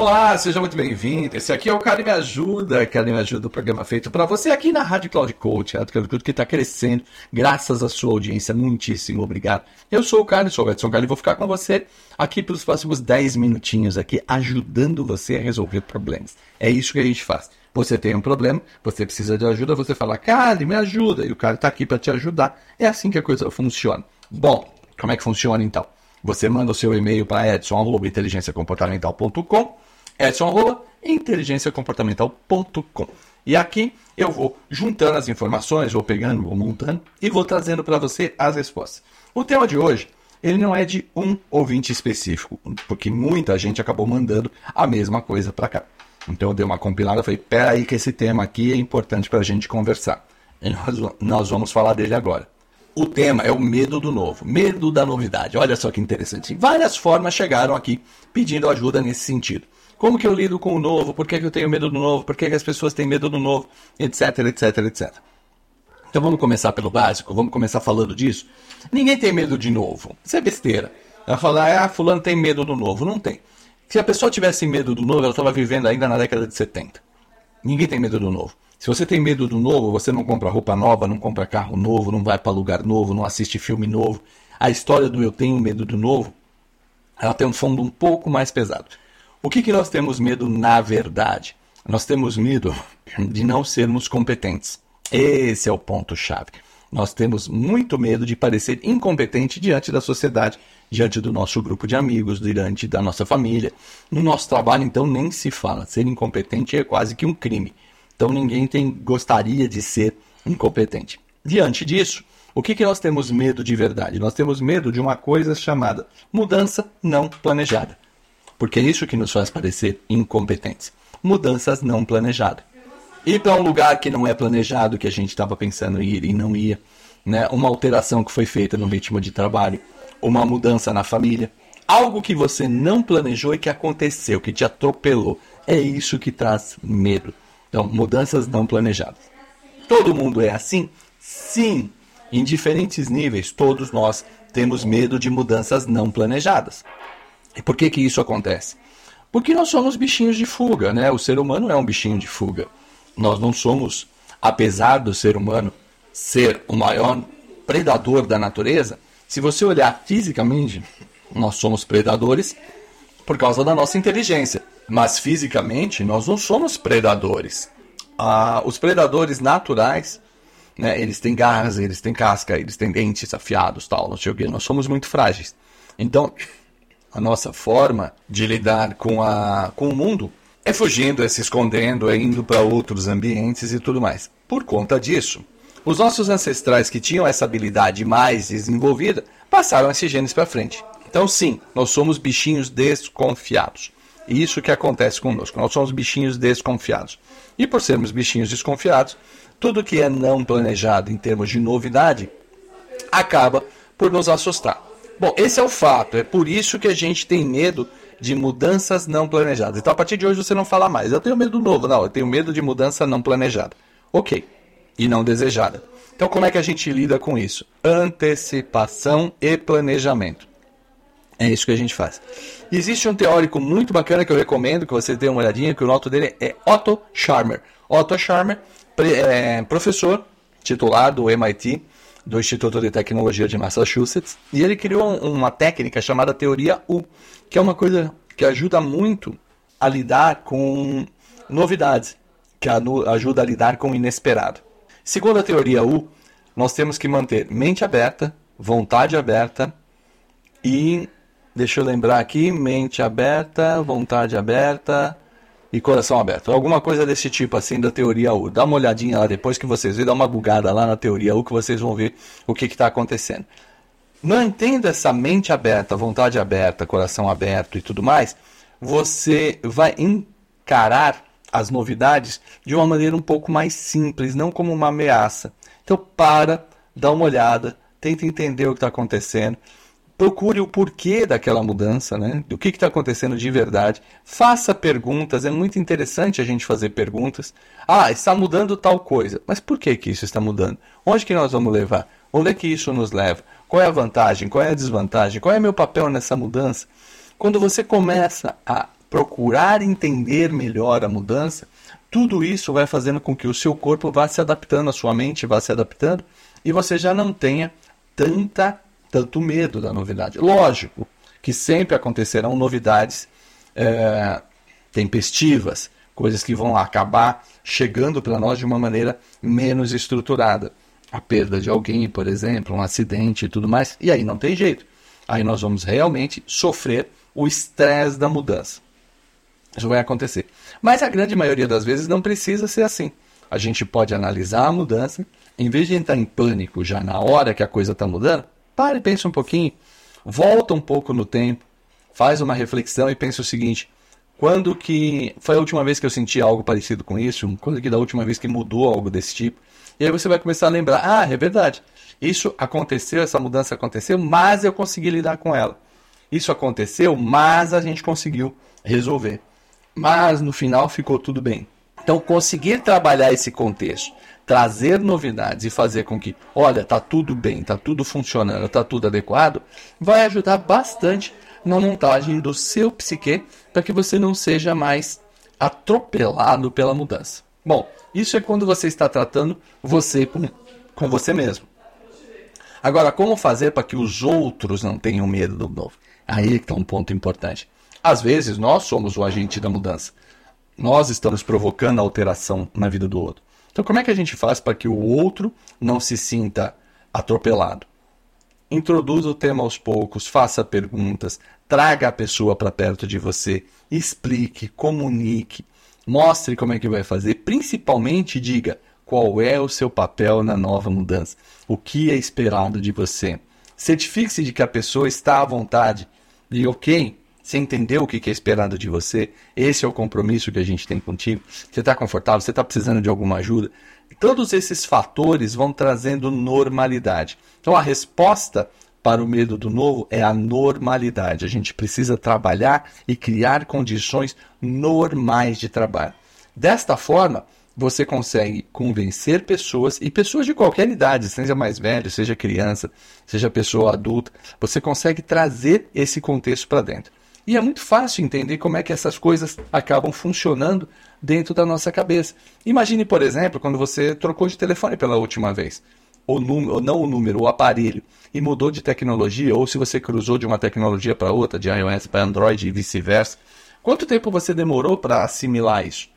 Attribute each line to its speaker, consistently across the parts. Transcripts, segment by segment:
Speaker 1: Olá, seja muito bem-vindo. Esse aqui é o Cara Me Ajuda, Cara Me Ajuda, o programa feito para você aqui na Rádio Cloud Coach, a Rádio Cloud Coach que está crescendo graças à sua audiência. Muitíssimo obrigado. Eu sou o Carlos, sou o Edson Carlos e vou ficar com você aqui pelos próximos 10 minutinhos aqui, ajudando você a resolver problemas. É isso que a gente faz. Você tem um problema, você precisa de ajuda, você fala, cara, me ajuda, e o cara está aqui para te ajudar. É assim que a coisa funciona. Bom, como é que funciona então? Você manda o seu e-mail para edson.inteligenciacomportamental.com edson.inteligenciacomportamental.com E aqui eu vou juntando as informações, vou pegando, vou montando e vou trazendo para você as respostas. O tema de hoje, ele não é de um ouvinte específico, porque muita gente acabou mandando a mesma coisa para cá. Então eu dei uma compilada falei, peraí que esse tema aqui é importante para a gente conversar. E nós, nós vamos falar dele agora. O tema é o medo do novo, medo da novidade. Olha só que interessante. Várias formas chegaram aqui pedindo ajuda nesse sentido. Como que eu lido com o novo? Por que, que eu tenho medo do novo? Por que, que as pessoas têm medo do novo? Etc, etc, etc. Então vamos começar pelo básico, vamos começar falando disso. Ninguém tem medo de novo. Isso é besteira. Ela falar, ah, fulano tem medo do novo. Não tem. Se a pessoa tivesse medo do novo, ela estava vivendo ainda na década de 70. Ninguém tem medo do novo. Se você tem medo do novo, você não compra roupa nova, não compra carro novo, não vai para lugar novo, não assiste filme novo. A história do eu tenho medo do novo, ela tem um fundo um pouco mais pesado. O que, que nós temos medo na verdade? Nós temos medo de não sermos competentes. Esse é o ponto-chave. Nós temos muito medo de parecer incompetente diante da sociedade, diante do nosso grupo de amigos, diante da nossa família. No nosso trabalho, então, nem se fala. Ser incompetente é quase que um crime. Então, ninguém tem, gostaria de ser incompetente. Diante disso, o que, que nós temos medo de verdade? Nós temos medo de uma coisa chamada mudança não planejada porque é isso que nos faz parecer incompetentes. Mudanças não planejadas. Ir para um lugar que não é planejado, que a gente estava pensando em ir e não ia, né? uma alteração que foi feita no ritmo de trabalho, uma mudança na família, algo que você não planejou e que aconteceu, que te atropelou. É isso que traz medo. Então, mudanças não planejadas. Todo mundo é assim? Sim. Em diferentes níveis, todos nós temos medo de mudanças não planejadas. E por que que isso acontece? Porque nós somos bichinhos de fuga, né? O ser humano é um bichinho de fuga. Nós não somos, apesar do ser humano ser o maior predador da natureza, se você olhar fisicamente, nós somos predadores por causa da nossa inteligência. Mas fisicamente, nós não somos predadores. Ah, os predadores naturais, né, eles têm garras, eles têm casca, eles têm dentes afiados, tal, não sei o quê. Nós somos muito frágeis. Então, a nossa forma de lidar com, a, com o mundo é fugindo, é se escondendo, é indo para outros ambientes e tudo mais. Por conta disso, os nossos ancestrais que tinham essa habilidade mais desenvolvida passaram esses genes para frente. Então, sim, nós somos bichinhos desconfiados. E isso que acontece conosco. Nós somos bichinhos desconfiados. E por sermos bichinhos desconfiados, tudo que é não planejado em termos de novidade acaba por nos assustar. Bom, esse é o fato. É por isso que a gente tem medo de mudanças não planejadas. Então, a partir de hoje, você não fala mais. Eu tenho medo do novo. Não, eu tenho medo de mudança não planejada. Ok. E não desejada. Então, como é que a gente lida com isso? Antecipação e planejamento. É isso que a gente faz. Existe um teórico muito bacana que eu recomendo que você dê uma olhadinha, que o nome dele é Otto Scharmer. Otto Scharmer, é, professor titular do MIT, do Instituto de Tecnologia de Massachusetts, e ele criou uma técnica chamada teoria U, que é uma coisa que ajuda muito a lidar com novidades, que ajuda a lidar com o inesperado. Segundo a teoria U, nós temos que manter mente aberta, vontade aberta e deixa eu lembrar aqui, mente aberta, vontade aberta, e coração aberto. Alguma coisa desse tipo assim da teoria U. Dá uma olhadinha lá depois que vocês verem, dá uma bugada lá na teoria U que vocês vão ver o que está acontecendo. Mantendo essa mente aberta, vontade aberta, coração aberto e tudo mais, você vai encarar as novidades de uma maneira um pouco mais simples, não como uma ameaça. Então para, dá uma olhada, tenta entender o que está acontecendo, procure o porquê daquela mudança, né? Do que está acontecendo de verdade. Faça perguntas, é muito interessante a gente fazer perguntas. Ah, está mudando tal coisa, mas por que, que isso está mudando? Onde que nós vamos levar? Onde é que isso nos leva? Qual é a vantagem? Qual é a desvantagem? Qual é meu papel nessa mudança? Quando você começa a procurar entender melhor a mudança, tudo isso vai fazendo com que o seu corpo vá se adaptando, a sua mente vá se adaptando e você já não tenha tanta tanto medo da novidade. Lógico que sempre acontecerão novidades é, tempestivas, coisas que vão acabar chegando para nós de uma maneira menos estruturada. A perda de alguém, por exemplo, um acidente e tudo mais, e aí não tem jeito. Aí nós vamos realmente sofrer o estresse da mudança. Isso vai acontecer. Mas a grande maioria das vezes não precisa ser assim. A gente pode analisar a mudança, em vez de entrar em pânico já na hora que a coisa está mudando, Pare e pense um pouquinho. Volta um pouco no tempo. Faz uma reflexão e pense o seguinte. Quando que foi a última vez que eu senti algo parecido com isso? Quando que da última vez que mudou algo desse tipo? E aí você vai começar a lembrar, ah, é verdade. Isso aconteceu, essa mudança aconteceu, mas eu consegui lidar com ela. Isso aconteceu, mas a gente conseguiu resolver. Mas no final ficou tudo bem. Então, conseguir trabalhar esse contexto, trazer novidades e fazer com que, olha, tá tudo bem, tá tudo funcionando, tá tudo adequado, vai ajudar bastante na montagem do seu psique para que você não seja mais atropelado pela mudança. Bom, isso é quando você está tratando você com, com você mesmo. Agora, como fazer para que os outros não tenham medo do novo? Aí está um ponto importante. Às vezes, nós somos o agente da mudança. Nós estamos provocando alteração na vida do outro. Então, como é que a gente faz para que o outro não se sinta atropelado? Introduza o tema aos poucos, faça perguntas, traga a pessoa para perto de você, explique, comunique, mostre como é que vai fazer, principalmente diga qual é o seu papel na nova mudança, o que é esperado de você. Certifique-se de que a pessoa está à vontade e ok, você entendeu o que é esperado de você? Esse é o compromisso que a gente tem contigo? Você está confortável? Você está precisando de alguma ajuda? Todos esses fatores vão trazendo normalidade. Então a resposta para o medo do novo é a normalidade. A gente precisa trabalhar e criar condições normais de trabalho. Desta forma, você consegue convencer pessoas, e pessoas de qualquer idade, seja mais velho, seja criança, seja pessoa adulta, você consegue trazer esse contexto para dentro. E é muito fácil entender como é que essas coisas acabam funcionando dentro da nossa cabeça. Imagine, por exemplo, quando você trocou de telefone pela última vez. O número, não o número, o aparelho, e mudou de tecnologia, ou se você cruzou de uma tecnologia para outra, de iOS para Android e vice-versa. Quanto tempo você demorou para assimilar isso?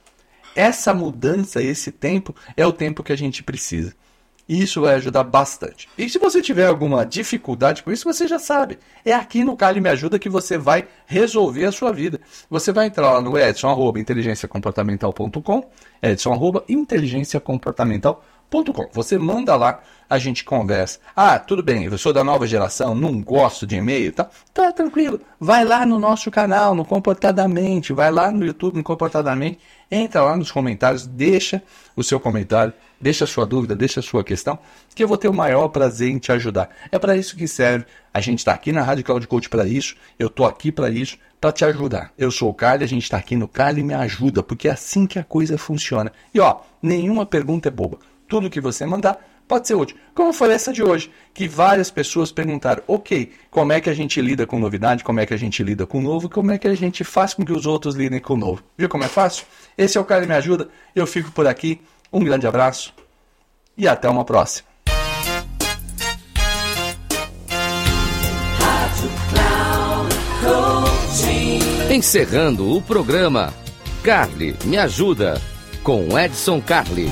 Speaker 1: Essa mudança, esse tempo, é o tempo que a gente precisa. Isso vai ajudar bastante. E se você tiver alguma dificuldade com isso, você já sabe. É aqui no Cali Me Ajuda que você vai resolver a sua vida. Você vai entrar lá no edson, arroba, Você manda lá, a gente conversa. Ah, tudo bem, eu sou da nova geração, não gosto de e-mail, tá? Tá tranquilo. Vai lá no nosso canal, no Comportadamente, vai lá no YouTube, no Comportadamente, entra lá nos comentários, deixa o seu comentário Deixa a sua dúvida, deixa a sua questão, que eu vou ter o maior prazer em te ajudar. É para isso que serve. A gente está aqui na Rádio Cloud Coach para isso. Eu estou aqui para isso, para te ajudar. Eu sou o Carly, a gente está aqui no Carly Me Ajuda, porque é assim que a coisa funciona. E ó, nenhuma pergunta é boba. Tudo que você mandar pode ser útil. Como foi essa de hoje, que várias pessoas perguntaram, ok, como é que a gente lida com novidade, como é que a gente lida com o novo, como é que a gente faz com que os outros lidem com o novo. Viu como é fácil? Esse é o Carly Me Ajuda, eu fico por aqui. Um grande abraço e até uma próxima.
Speaker 2: Encerrando o programa, Carly me ajuda com Edson Carli.